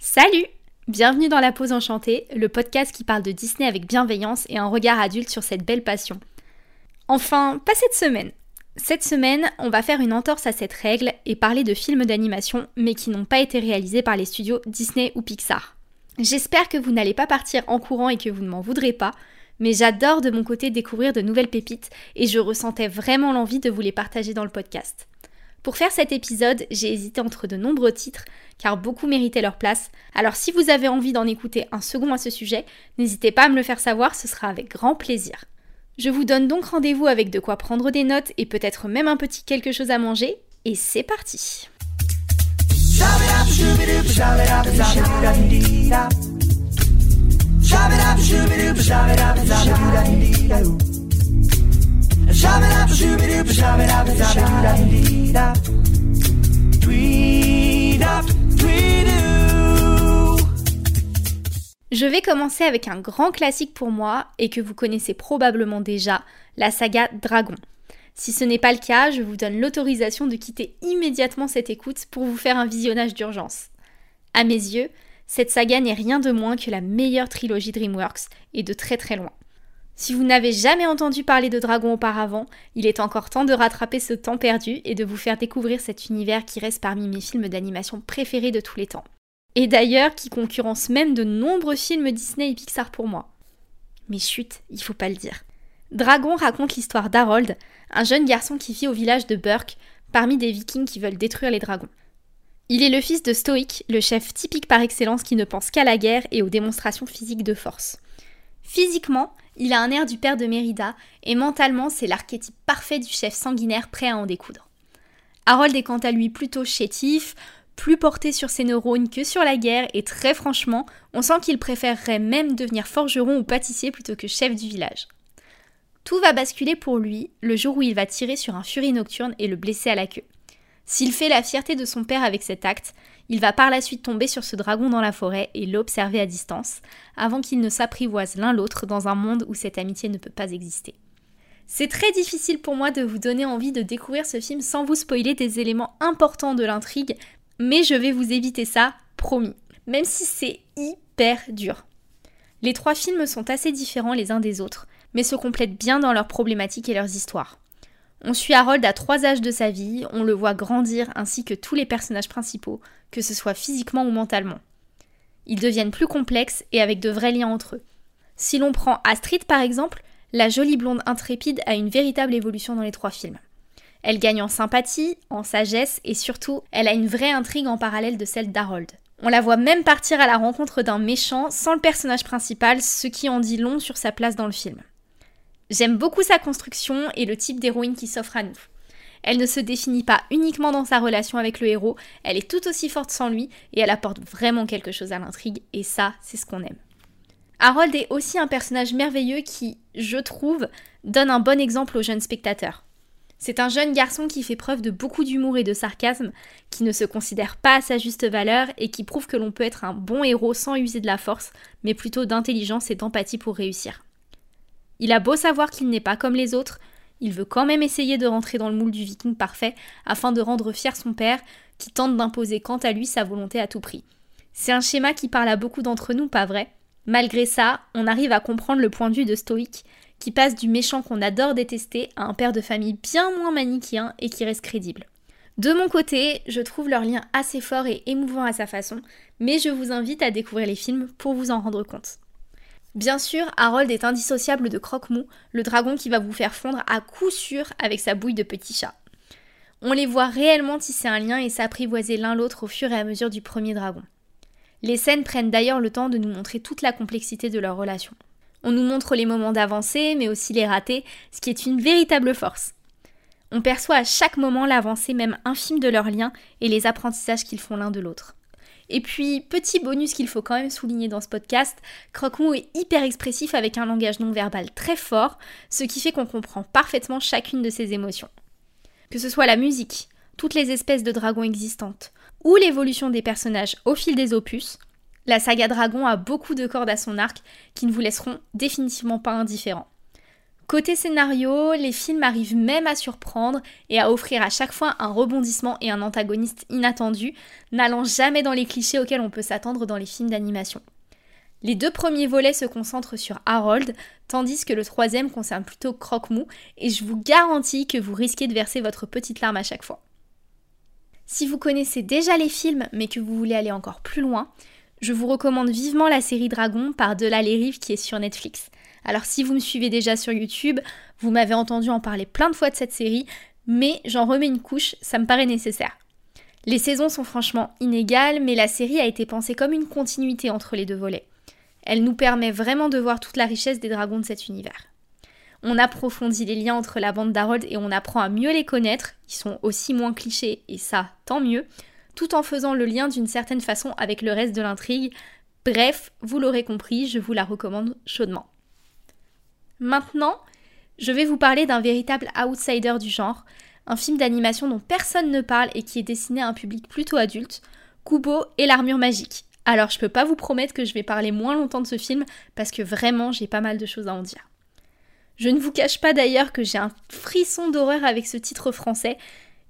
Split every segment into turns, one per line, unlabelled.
Salut Bienvenue dans La Pause Enchantée, le podcast qui parle de Disney avec bienveillance et un regard adulte sur cette belle passion. Enfin, pas cette semaine. Cette semaine, on va faire une entorse à cette règle et parler de films d'animation, mais qui n'ont pas été réalisés par les studios Disney ou Pixar. J'espère que vous n'allez pas partir en courant et que vous ne m'en voudrez pas, mais j'adore de mon côté découvrir de nouvelles pépites et je ressentais vraiment l'envie de vous les partager dans le podcast. Pour faire cet épisode, j'ai hésité entre de nombreux titres, car beaucoup méritaient leur place. Alors si vous avez envie d'en écouter un second à ce sujet, n'hésitez pas à me le faire savoir, ce sera avec grand plaisir. Je vous donne donc rendez-vous avec de quoi prendre des notes et peut-être même un petit quelque chose à manger, et c'est parti je vais commencer avec un grand classique pour moi et que vous connaissez probablement déjà, la saga Dragon. Si ce n'est pas le cas, je vous donne l'autorisation de quitter immédiatement cette écoute pour vous faire un visionnage d'urgence. À mes yeux, cette saga n'est rien de moins que la meilleure trilogie DreamWorks, et de très très loin. Si vous n'avez jamais entendu parler de Dragon auparavant, il est encore temps de rattraper ce temps perdu et de vous faire découvrir cet univers qui reste parmi mes films d'animation préférés de tous les temps. Et d'ailleurs qui concurrence même de nombreux films Disney et Pixar pour moi. Mais chut, il faut pas le dire. Dragon raconte l'histoire d'Harold, un jeune garçon qui vit au village de Burke, parmi des vikings qui veulent détruire les dragons. Il est le fils de Stoic, le chef typique par excellence qui ne pense qu'à la guerre et aux démonstrations physiques de force. Physiquement, il a un air du père de Mérida, et mentalement, c'est l'archétype parfait du chef sanguinaire prêt à en découdre. Harold est quant à lui plutôt chétif, plus porté sur ses neurones que sur la guerre, et très franchement, on sent qu'il préférerait même devenir forgeron ou pâtissier plutôt que chef du village. Tout va basculer pour lui le jour où il va tirer sur un furie nocturne et le blesser à la queue. S'il fait la fierté de son père avec cet acte, il va par la suite tomber sur ce dragon dans la forêt et l'observer à distance, avant qu'ils ne s'apprivoisent l'un l'autre dans un monde où cette amitié ne peut pas exister. C'est très difficile pour moi de vous donner envie de découvrir ce film sans vous spoiler des éléments importants de l'intrigue, mais je vais vous éviter ça, promis. Même si c'est hyper dur. Les trois films sont assez différents les uns des autres, mais se complètent bien dans leurs problématiques et leurs histoires. On suit Harold à trois âges de sa vie, on le voit grandir ainsi que tous les personnages principaux, que ce soit physiquement ou mentalement. Ils deviennent plus complexes et avec de vrais liens entre eux. Si l'on prend Astrid par exemple, la jolie blonde intrépide a une véritable évolution dans les trois films. Elle gagne en sympathie, en sagesse et surtout, elle a une vraie intrigue en parallèle de celle d'Harold. On la voit même partir à la rencontre d'un méchant sans le personnage principal, ce qui en dit long sur sa place dans le film. J'aime beaucoup sa construction et le type d'héroïne qui s'offre à nous. Elle ne se définit pas uniquement dans sa relation avec le héros, elle est tout aussi forte sans lui et elle apporte vraiment quelque chose à l'intrigue et ça, c'est ce qu'on aime. Harold est aussi un personnage merveilleux qui, je trouve, donne un bon exemple aux jeunes spectateurs. C'est un jeune garçon qui fait preuve de beaucoup d'humour et de sarcasme, qui ne se considère pas à sa juste valeur et qui prouve que l'on peut être un bon héros sans user de la force, mais plutôt d'intelligence et d'empathie pour réussir. Il a beau savoir qu'il n'est pas comme les autres, il veut quand même essayer de rentrer dans le moule du viking parfait afin de rendre fier son père, qui tente d'imposer quant à lui sa volonté à tout prix. C'est un schéma qui parle à beaucoup d'entre nous, pas vrai? Malgré ça, on arrive à comprendre le point de vue de Stoïque, qui passe du méchant qu'on adore détester à un père de famille bien moins manichéen et qui reste crédible. De mon côté, je trouve leur lien assez fort et émouvant à sa façon, mais je vous invite à découvrir les films pour vous en rendre compte. Bien sûr, Harold est indissociable de Croque-Mou, le dragon qui va vous faire fondre à coup sûr avec sa bouille de petit chat. On les voit réellement tisser un lien et s'apprivoiser l'un l'autre au fur et à mesure du premier dragon. Les scènes prennent d'ailleurs le temps de nous montrer toute la complexité de leur relation. On nous montre les moments d'avancée, mais aussi les ratés, ce qui est une véritable force. On perçoit à chaque moment l'avancée même infime de leur lien et les apprentissages qu'ils font l'un de l'autre. Et puis, petit bonus qu'il faut quand même souligner dans ce podcast, Croque-Mou est hyper expressif avec un langage non verbal très fort, ce qui fait qu'on comprend parfaitement chacune de ses émotions. Que ce soit la musique, toutes les espèces de dragons existantes, ou l'évolution des personnages au fil des opus, la saga Dragon a beaucoup de cordes à son arc qui ne vous laisseront définitivement pas indifférents. Côté scénario, les films arrivent même à surprendre et à offrir à chaque fois un rebondissement et un antagoniste inattendu, n'allant jamais dans les clichés auxquels on peut s'attendre dans les films d'animation. Les deux premiers volets se concentrent sur Harold, tandis que le troisième concerne plutôt Croque-Mou, et je vous garantis que vous risquez de verser votre petite larme à chaque fois. Si vous connaissez déjà les films, mais que vous voulez aller encore plus loin, je vous recommande vivement la série Dragon par Delà les qui est sur Netflix. Alors si vous me suivez déjà sur YouTube, vous m'avez entendu en parler plein de fois de cette série, mais j'en remets une couche, ça me paraît nécessaire. Les saisons sont franchement inégales, mais la série a été pensée comme une continuité entre les deux volets. Elle nous permet vraiment de voir toute la richesse des dragons de cet univers. On approfondit les liens entre la bande d'Harold et on apprend à mieux les connaître, ils sont aussi moins clichés, et ça, tant mieux, tout en faisant le lien d'une certaine façon avec le reste de l'intrigue. Bref, vous l'aurez compris, je vous la recommande chaudement. Maintenant, je vais vous parler d'un véritable outsider du genre, un film d'animation dont personne ne parle et qui est destiné à un public plutôt adulte, Kubo et l'armure magique. Alors je peux pas vous promettre que je vais parler moins longtemps de ce film parce que vraiment j'ai pas mal de choses à en dire. Je ne vous cache pas d'ailleurs que j'ai un frisson d'horreur avec ce titre français.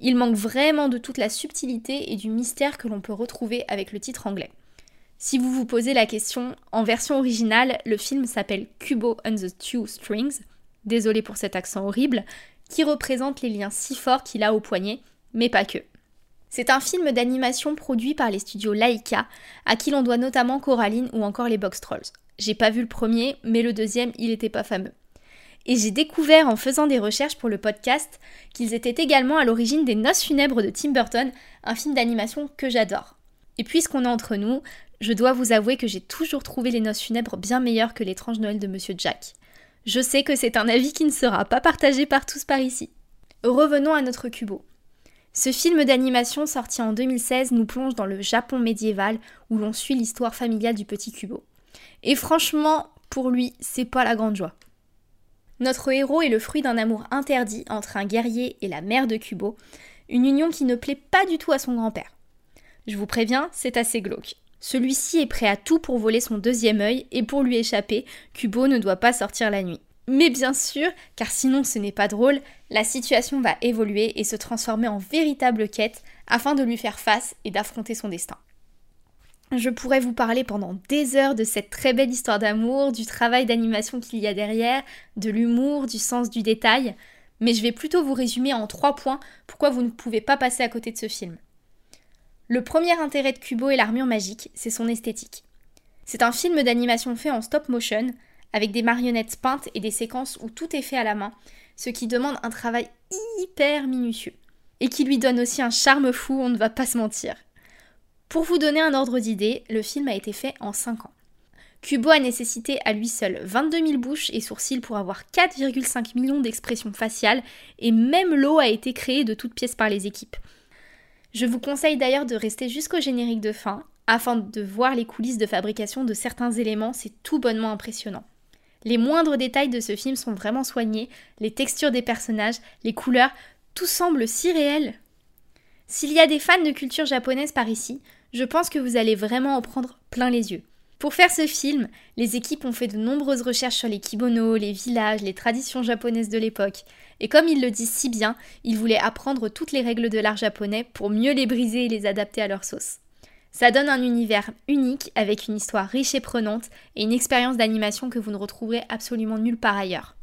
Il manque vraiment de toute la subtilité et du mystère que l'on peut retrouver avec le titre anglais. Si vous vous posez la question, en version originale, le film s'appelle Kubo and the Two Strings, désolé pour cet accent horrible, qui représente les liens si forts qu'il a au poignet, mais pas que. C'est un film d'animation produit par les studios Laika, à qui l'on doit notamment Coraline ou encore les Box Trolls. J'ai pas vu le premier, mais le deuxième, il était pas fameux. Et j'ai découvert en faisant des recherches pour le podcast qu'ils étaient également à l'origine des Noces funèbres de Tim Burton, un film d'animation que j'adore. Et puisqu'on est entre nous, je dois vous avouer que j'ai toujours trouvé les noces funèbres bien meilleures que l'étrange Noël de Monsieur Jack. Je sais que c'est un avis qui ne sera pas partagé par tous par ici. Revenons à notre Kubo. Ce film d'animation sorti en 2016 nous plonge dans le Japon médiéval où l'on suit l'histoire familiale du petit Kubo. Et franchement, pour lui, c'est pas la grande joie. Notre héros est le fruit d'un amour interdit entre un guerrier et la mère de Kubo, une union qui ne plaît pas du tout à son grand-père. Je vous préviens, c'est assez glauque. Celui-ci est prêt à tout pour voler son deuxième œil et pour lui échapper, Kubo ne doit pas sortir la nuit. Mais bien sûr, car sinon ce n'est pas drôle, la situation va évoluer et se transformer en véritable quête afin de lui faire face et d'affronter son destin. Je pourrais vous parler pendant des heures de cette très belle histoire d'amour, du travail d'animation qu'il y a derrière, de l'humour, du sens du détail, mais je vais plutôt vous résumer en trois points pourquoi vous ne pouvez pas passer à côté de ce film. Le premier intérêt de Kubo et l'armure magique, c'est son esthétique. C'est un film d'animation fait en stop motion, avec des marionnettes peintes et des séquences où tout est fait à la main, ce qui demande un travail hyper minutieux. Et qui lui donne aussi un charme fou, on ne va pas se mentir. Pour vous donner un ordre d'idée, le film a été fait en 5 ans. Kubo a nécessité à lui seul 22 000 bouches et sourcils pour avoir 4,5 millions d'expressions faciales, et même l'eau a été créée de toutes pièces par les équipes. Je vous conseille d'ailleurs de rester jusqu'au générique de fin afin de voir les coulisses de fabrication de certains éléments, c'est tout bonnement impressionnant. Les moindres détails de ce film sont vraiment soignés, les textures des personnages, les couleurs, tout semble si réel. S'il y a des fans de culture japonaise par ici, je pense que vous allez vraiment en prendre plein les yeux. Pour faire ce film, les équipes ont fait de nombreuses recherches sur les kimonos, les villages, les traditions japonaises de l'époque. Et comme ils le disent si bien, ils voulaient apprendre toutes les règles de l'art japonais pour mieux les briser et les adapter à leur sauce. Ça donne un univers unique avec une histoire riche et prenante et une expérience d'animation que vous ne retrouverez absolument nulle part ailleurs.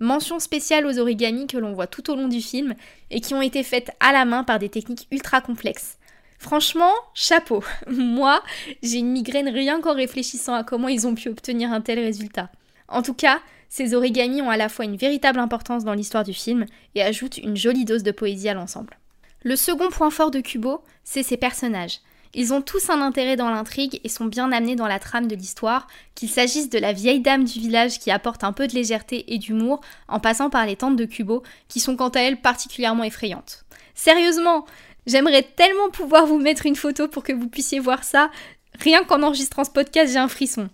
Mention spéciale aux origamis que l'on voit tout au long du film et qui ont été faites à la main par des techniques ultra complexes. Franchement, chapeau. Moi, j'ai une migraine rien qu'en réfléchissant à comment ils ont pu obtenir un tel résultat. En tout cas, ces origamis ont à la fois une véritable importance dans l'histoire du film et ajoutent une jolie dose de poésie à l'ensemble. Le second point fort de Kubo, c'est ses personnages. Ils ont tous un intérêt dans l'intrigue et sont bien amenés dans la trame de l'histoire, qu'il s'agisse de la vieille dame du village qui apporte un peu de légèreté et d'humour, en passant par les tantes de Kubo, qui sont quant à elles particulièrement effrayantes. Sérieusement, J'aimerais tellement pouvoir vous mettre une photo pour que vous puissiez voir ça. Rien qu'en enregistrant ce podcast, j'ai un frisson.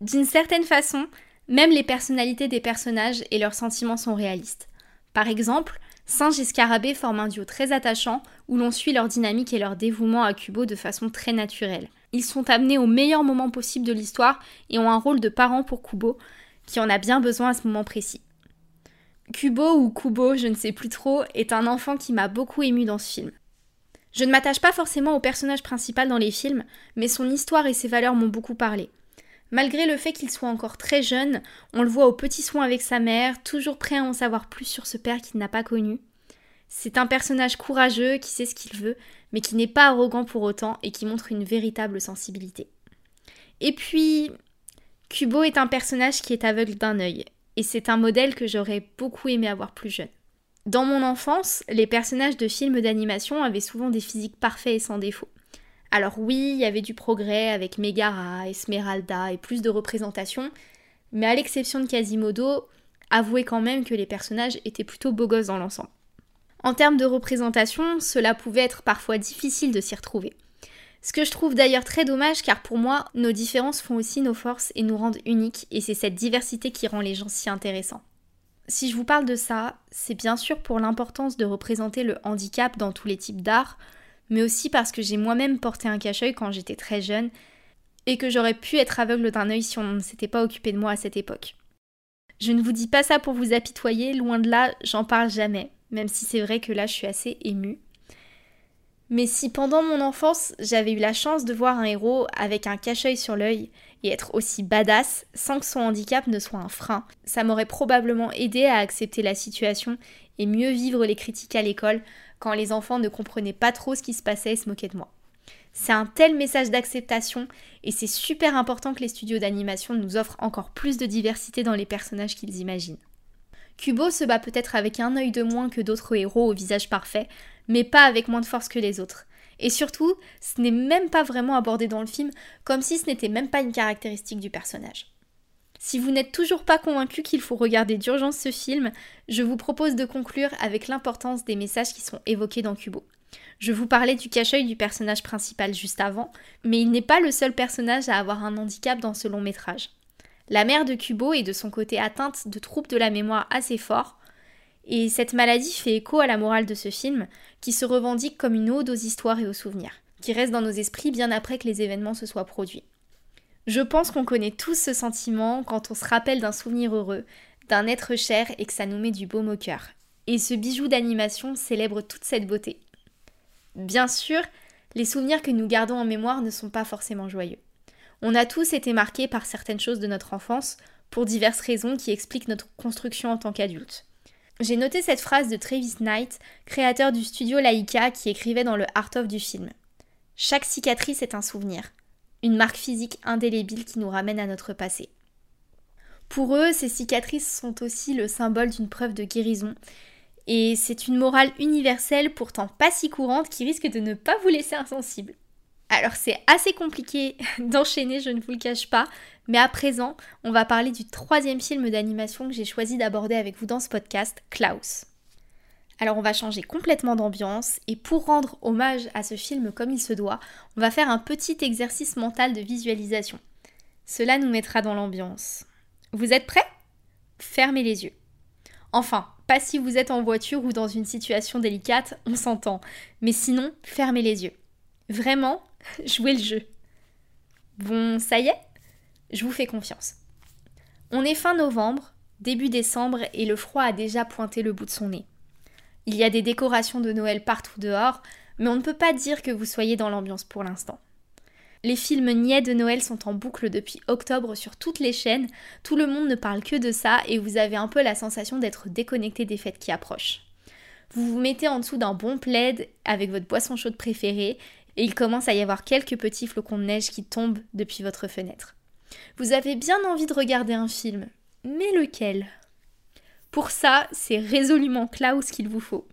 D'une certaine façon, même les personnalités des personnages et leurs sentiments sont réalistes. Par exemple, Singe et Scarabée forment un duo très attachant où l'on suit leur dynamique et leur dévouement à Kubo de façon très naturelle. Ils sont amenés au meilleur moment possible de l'histoire et ont un rôle de parent pour Kubo, qui en a bien besoin à ce moment précis. Kubo ou Kubo, je ne sais plus trop, est un enfant qui m'a beaucoup ému dans ce film. Je ne m'attache pas forcément au personnage principal dans les films, mais son histoire et ses valeurs m'ont beaucoup parlé. Malgré le fait qu'il soit encore très jeune, on le voit au petit soin avec sa mère, toujours prêt à en savoir plus sur ce père qu'il n'a pas connu. C'est un personnage courageux qui sait ce qu'il veut, mais qui n'est pas arrogant pour autant et qui montre une véritable sensibilité. Et puis, Kubo est un personnage qui est aveugle d'un œil, et c'est un modèle que j'aurais beaucoup aimé avoir plus jeune. Dans mon enfance, les personnages de films d'animation avaient souvent des physiques parfaits et sans défaut. Alors oui, il y avait du progrès avec Megara, Esmeralda et plus de représentation, mais à l'exception de Quasimodo, avouez quand même que les personnages étaient plutôt beaux gosses dans l'ensemble. En termes de représentation, cela pouvait être parfois difficile de s'y retrouver. Ce que je trouve d'ailleurs très dommage car pour moi, nos différences font aussi nos forces et nous rendent uniques et c'est cette diversité qui rend les gens si intéressants. Si je vous parle de ça, c'est bien sûr pour l'importance de représenter le handicap dans tous les types d'art, mais aussi parce que j'ai moi-même porté un cache-œil quand j'étais très jeune et que j'aurais pu être aveugle d'un œil si on ne s'était pas occupé de moi à cette époque. Je ne vous dis pas ça pour vous apitoyer, loin de là, j'en parle jamais, même si c'est vrai que là je suis assez émue. Mais si pendant mon enfance j'avais eu la chance de voir un héros avec un cache-œil sur l'œil et être aussi badass sans que son handicap ne soit un frein. Ça m'aurait probablement aidé à accepter la situation et mieux vivre les critiques à l'école quand les enfants ne comprenaient pas trop ce qui se passait et se moquaient de moi. C'est un tel message d'acceptation et c'est super important que les studios d'animation nous offrent encore plus de diversité dans les personnages qu'ils imaginent. Kubo se bat peut-être avec un œil de moins que d'autres héros au visage parfait, mais pas avec moins de force que les autres. Et surtout, ce n'est même pas vraiment abordé dans le film, comme si ce n'était même pas une caractéristique du personnage. Si vous n'êtes toujours pas convaincu qu'il faut regarder d'urgence ce film, je vous propose de conclure avec l'importance des messages qui sont évoqués dans Kubo. Je vous parlais du cache-œil du personnage principal juste avant, mais il n'est pas le seul personnage à avoir un handicap dans ce long métrage. La mère de Kubo est de son côté atteinte de troubles de la mémoire assez forts, et cette maladie fait écho à la morale de ce film, qui se revendique comme une ode aux histoires et aux souvenirs, qui reste dans nos esprits bien après que les événements se soient produits. Je pense qu'on connaît tous ce sentiment quand on se rappelle d'un souvenir heureux, d'un être cher et que ça nous met du baume au cœur. Et ce bijou d'animation célèbre toute cette beauté. Bien sûr, les souvenirs que nous gardons en mémoire ne sont pas forcément joyeux. On a tous été marqués par certaines choses de notre enfance, pour diverses raisons qui expliquent notre construction en tant qu'adulte. J'ai noté cette phrase de Travis Knight, créateur du studio Laika, qui écrivait dans le Art of du film. Chaque cicatrice est un souvenir, une marque physique indélébile qui nous ramène à notre passé. Pour eux, ces cicatrices sont aussi le symbole d'une preuve de guérison, et c'est une morale universelle pourtant pas si courante qui risque de ne pas vous laisser insensible. Alors c'est assez compliqué d'enchaîner, je ne vous le cache pas, mais à présent, on va parler du troisième film d'animation que j'ai choisi d'aborder avec vous dans ce podcast, Klaus. Alors on va changer complètement d'ambiance et pour rendre hommage à ce film comme il se doit, on va faire un petit exercice mental de visualisation. Cela nous mettra dans l'ambiance. Vous êtes prêts? Fermez les yeux. Enfin, pas si vous êtes en voiture ou dans une situation délicate, on s'entend. Mais sinon, fermez les yeux. Vraiment, jouez le jeu. Bon, ça y est? Je vous fais confiance. On est fin novembre, début décembre et le froid a déjà pointé le bout de son nez. Il y a des décorations de Noël partout dehors, mais on ne peut pas dire que vous soyez dans l'ambiance pour l'instant. Les films niais de Noël sont en boucle depuis octobre sur toutes les chaînes, tout le monde ne parle que de ça et vous avez un peu la sensation d'être déconnecté des fêtes qui approchent. Vous vous mettez en dessous d'un bon plaid avec votre boisson chaude préférée et il commence à y avoir quelques petits flocons de neige qui tombent depuis votre fenêtre. Vous avez bien envie de regarder un film, mais lequel? Pour ça, c'est résolument Klaus qu'il vous faut.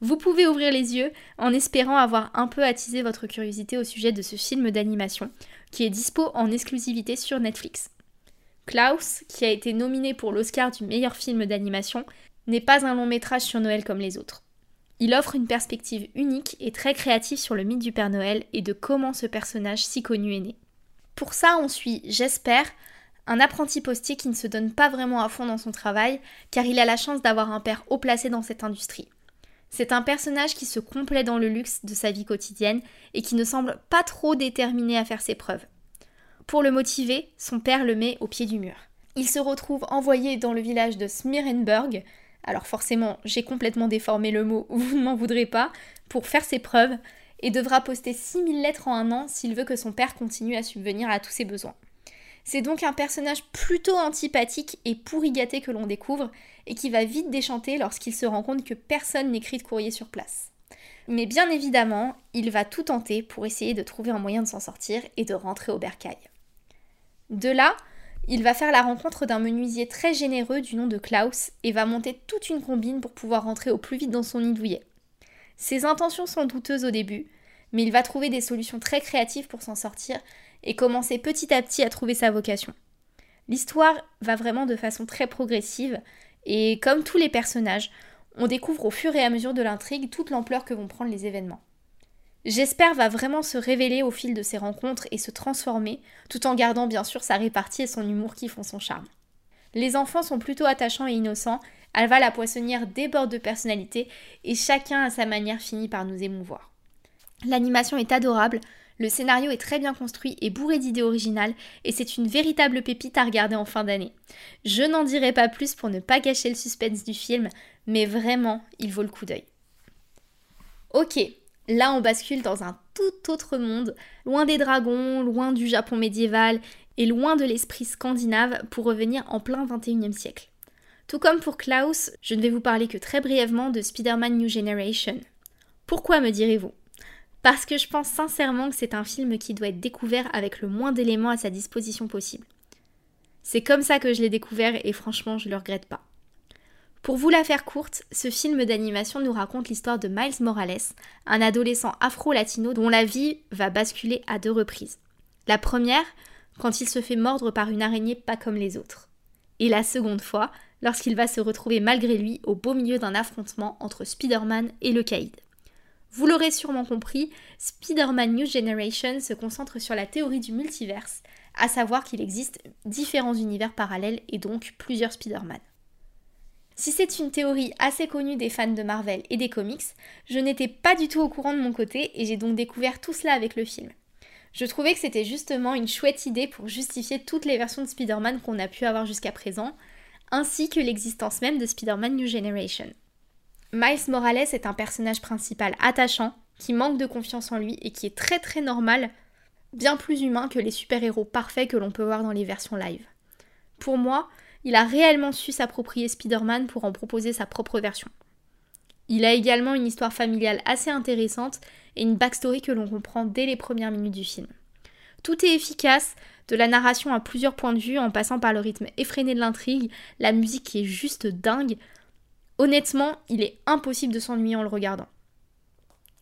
Vous pouvez ouvrir les yeux en espérant avoir un peu attisé votre curiosité au sujet de ce film d'animation qui est dispo en exclusivité sur Netflix. Klaus, qui a été nominé pour l'Oscar du meilleur film d'animation, n'est pas un long métrage sur Noël comme les autres. Il offre une perspective unique et très créative sur le mythe du Père Noël et de comment ce personnage si connu est né. Pour ça, on suit, j'espère, un apprenti postier qui ne se donne pas vraiment à fond dans son travail, car il a la chance d'avoir un père haut placé dans cette industrie. C'est un personnage qui se complaît dans le luxe de sa vie quotidienne et qui ne semble pas trop déterminé à faire ses preuves. Pour le motiver, son père le met au pied du mur. Il se retrouve envoyé dans le village de Smirenberg, alors forcément j'ai complètement déformé le mot, vous ne m'en voudrez pas, pour faire ses preuves, et devra poster 6000 lettres en un an s'il veut que son père continue à subvenir à tous ses besoins. C'est donc un personnage plutôt antipathique et pourri gâté que l'on découvre, et qui va vite déchanter lorsqu'il se rend compte que personne n'écrit de courrier sur place. Mais bien évidemment, il va tout tenter pour essayer de trouver un moyen de s'en sortir et de rentrer au bercail. De là, il va faire la rencontre d'un menuisier très généreux du nom de Klaus et va monter toute une combine pour pouvoir rentrer au plus vite dans son nid douillet. Ses intentions sont douteuses au début, mais il va trouver des solutions très créatives pour s'en sortir et commencer petit à petit à trouver sa vocation. L'histoire va vraiment de façon très progressive et comme tous les personnages, on découvre au fur et à mesure de l'intrigue toute l'ampleur que vont prendre les événements. J'espère va vraiment se révéler au fil de ses rencontres et se transformer, tout en gardant bien sûr sa répartie et son humour qui font son charme. Les enfants sont plutôt attachants et innocents, Alva la poissonnière déborde de personnalité et chacun à sa manière finit par nous émouvoir. L'animation est adorable, le scénario est très bien construit et bourré d'idées originales et c'est une véritable pépite à regarder en fin d'année. Je n'en dirai pas plus pour ne pas gâcher le suspense du film, mais vraiment, il vaut le coup d'œil. Ok, là on bascule dans un tout autre monde, loin des dragons, loin du Japon médiéval et loin de l'esprit scandinave pour revenir en plein 21e siècle. Tout comme pour Klaus, je ne vais vous parler que très brièvement de Spider-Man New Generation. Pourquoi me direz-vous? Parce que je pense sincèrement que c'est un film qui doit être découvert avec le moins d'éléments à sa disposition possible. C'est comme ça que je l'ai découvert et franchement je le regrette pas. Pour vous la faire courte, ce film d'animation nous raconte l'histoire de Miles Morales, un adolescent afro-latino dont la vie va basculer à deux reprises. La première, quand il se fait mordre par une araignée pas comme les autres. Et la seconde fois, lorsqu'il va se retrouver malgré lui au beau milieu d'un affrontement entre Spider-Man et le Caïd. Vous l'aurez sûrement compris, Spider-Man New Generation se concentre sur la théorie du multiverse, à savoir qu'il existe différents univers parallèles et donc plusieurs Spider-Man. Si c'est une théorie assez connue des fans de Marvel et des comics, je n'étais pas du tout au courant de mon côté et j'ai donc découvert tout cela avec le film. Je trouvais que c'était justement une chouette idée pour justifier toutes les versions de Spider-Man qu'on a pu avoir jusqu'à présent, ainsi que l'existence même de Spider-Man New Generation. Miles Morales est un personnage principal attachant, qui manque de confiance en lui et qui est très très normal, bien plus humain que les super-héros parfaits que l'on peut voir dans les versions live. Pour moi, il a réellement su s'approprier Spider-Man pour en proposer sa propre version. Il a également une histoire familiale assez intéressante et une backstory que l'on comprend dès les premières minutes du film. Tout est efficace, de la narration à plusieurs points de vue en passant par le rythme effréné de l'intrigue, la musique qui est juste dingue. Honnêtement, il est impossible de s'ennuyer en le regardant.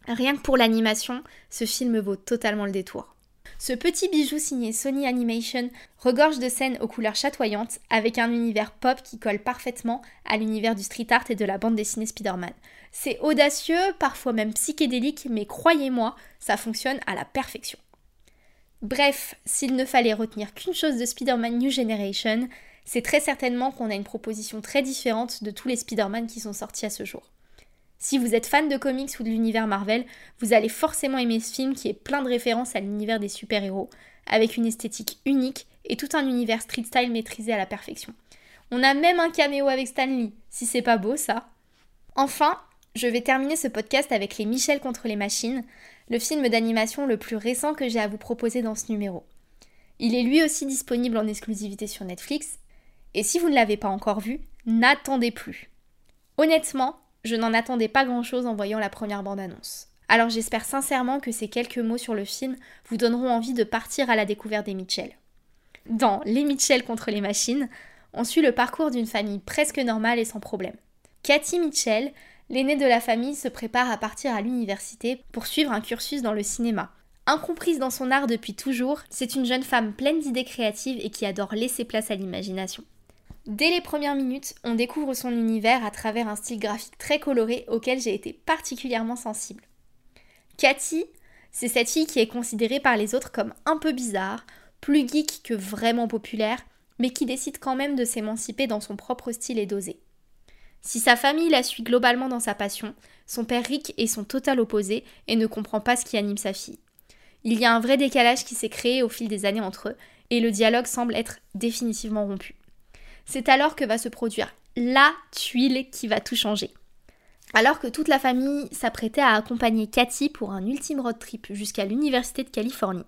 Rien que pour l'animation, ce film vaut totalement le détour. Ce petit bijou signé Sony Animation regorge de scènes aux couleurs chatoyantes avec un univers pop qui colle parfaitement à l'univers du street art et de la bande dessinée Spider-Man. C'est audacieux, parfois même psychédélique, mais croyez-moi, ça fonctionne à la perfection. Bref, s'il ne fallait retenir qu'une chose de Spider-Man New Generation, c'est très certainement qu'on a une proposition très différente de tous les Spider-Man qui sont sortis à ce jour. Si vous êtes fan de comics ou de l'univers Marvel, vous allez forcément aimer ce film qui est plein de références à l'univers des super-héros, avec une esthétique unique et tout un univers street style maîtrisé à la perfection. On a même un caméo avec Stan Lee, si c'est pas beau ça. Enfin, je vais terminer ce podcast avec Les Michel contre les machines, le film d'animation le plus récent que j'ai à vous proposer dans ce numéro. Il est lui aussi disponible en exclusivité sur Netflix, et si vous ne l'avez pas encore vu, n'attendez plus. Honnêtement, je n'en attendais pas grand-chose en voyant la première bande-annonce. Alors j'espère sincèrement que ces quelques mots sur le film vous donneront envie de partir à la découverte des Mitchell. Dans Les Mitchell contre les machines, on suit le parcours d'une famille presque normale et sans problème. Cathy Mitchell, l'aînée de la famille, se prépare à partir à l'université pour suivre un cursus dans le cinéma. Incomprise dans son art depuis toujours, c'est une jeune femme pleine d'idées créatives et qui adore laisser place à l'imagination. Dès les premières minutes, on découvre son univers à travers un style graphique très coloré auquel j'ai été particulièrement sensible. Cathy, c'est cette fille qui est considérée par les autres comme un peu bizarre, plus geek que vraiment populaire, mais qui décide quand même de s'émanciper dans son propre style et dosé. Si sa famille la suit globalement dans sa passion, son père Rick est son total opposé et ne comprend pas ce qui anime sa fille. Il y a un vrai décalage qui s'est créé au fil des années entre eux, et le dialogue semble être définitivement rompu. C'est alors que va se produire la tuile qui va tout changer. Alors que toute la famille s'apprêtait à accompagner Cathy pour un ultime road trip jusqu'à l'Université de Californie,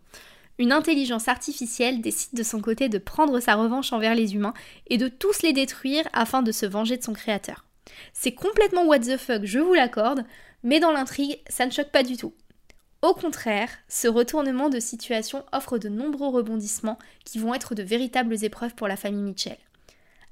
une intelligence artificielle décide de son côté de prendre sa revanche envers les humains et de tous les détruire afin de se venger de son créateur. C'est complètement what the fuck, je vous l'accorde, mais dans l'intrigue, ça ne choque pas du tout. Au contraire, ce retournement de situation offre de nombreux rebondissements qui vont être de véritables épreuves pour la famille Mitchell.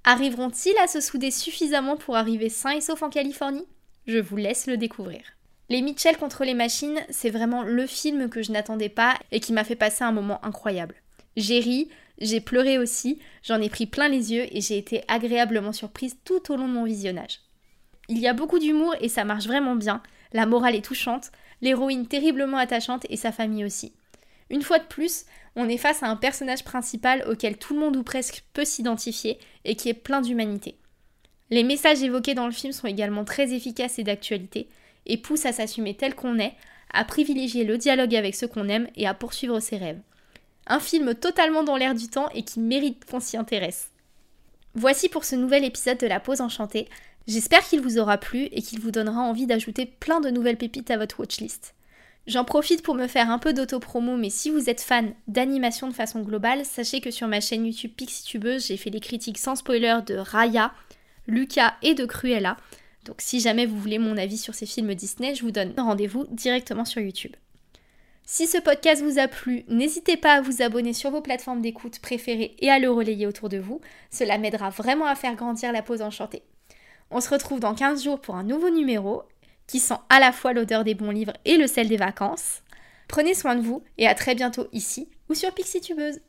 Arriveront-ils à se souder suffisamment pour arriver sains et saufs en Californie? Je vous laisse le découvrir. Les Mitchell contre les machines, c'est vraiment le film que je n'attendais pas et qui m'a fait passer un moment incroyable. J'ai ri, j'ai pleuré aussi, j'en ai pris plein les yeux et j'ai été agréablement surprise tout au long de mon visionnage. Il y a beaucoup d'humour et ça marche vraiment bien, la morale est touchante, l'héroïne terriblement attachante et sa famille aussi. Une fois de plus, on est face à un personnage principal auquel tout le monde ou presque peut s'identifier et qui est plein d'humanité. Les messages évoqués dans le film sont également très efficaces et d'actualité, et pousse à s'assumer tel qu'on est, à privilégier le dialogue avec ceux qu'on aime et à poursuivre ses rêves. Un film totalement dans l'air du temps et qui mérite qu'on s'y intéresse. Voici pour ce nouvel épisode de La Pause Enchantée. J'espère qu'il vous aura plu et qu'il vous donnera envie d'ajouter plein de nouvelles pépites à votre watchlist. J'en profite pour me faire un peu d'auto-promo, mais si vous êtes fan d'animation de façon globale, sachez que sur ma chaîne YouTube Pixitubeuse, j'ai fait les critiques sans spoiler de Raya, Lucas et de Cruella. Donc si jamais vous voulez mon avis sur ces films Disney, je vous donne rendez-vous directement sur YouTube. Si ce podcast vous a plu, n'hésitez pas à vous abonner sur vos plateformes d'écoute préférées et à le relayer autour de vous. Cela m'aidera vraiment à faire grandir la pause enchantée. On se retrouve dans 15 jours pour un nouveau numéro qui sent à la fois l'odeur des bons livres et le sel des vacances. Prenez soin de vous et à très bientôt ici ou sur Pixie Tubeuse.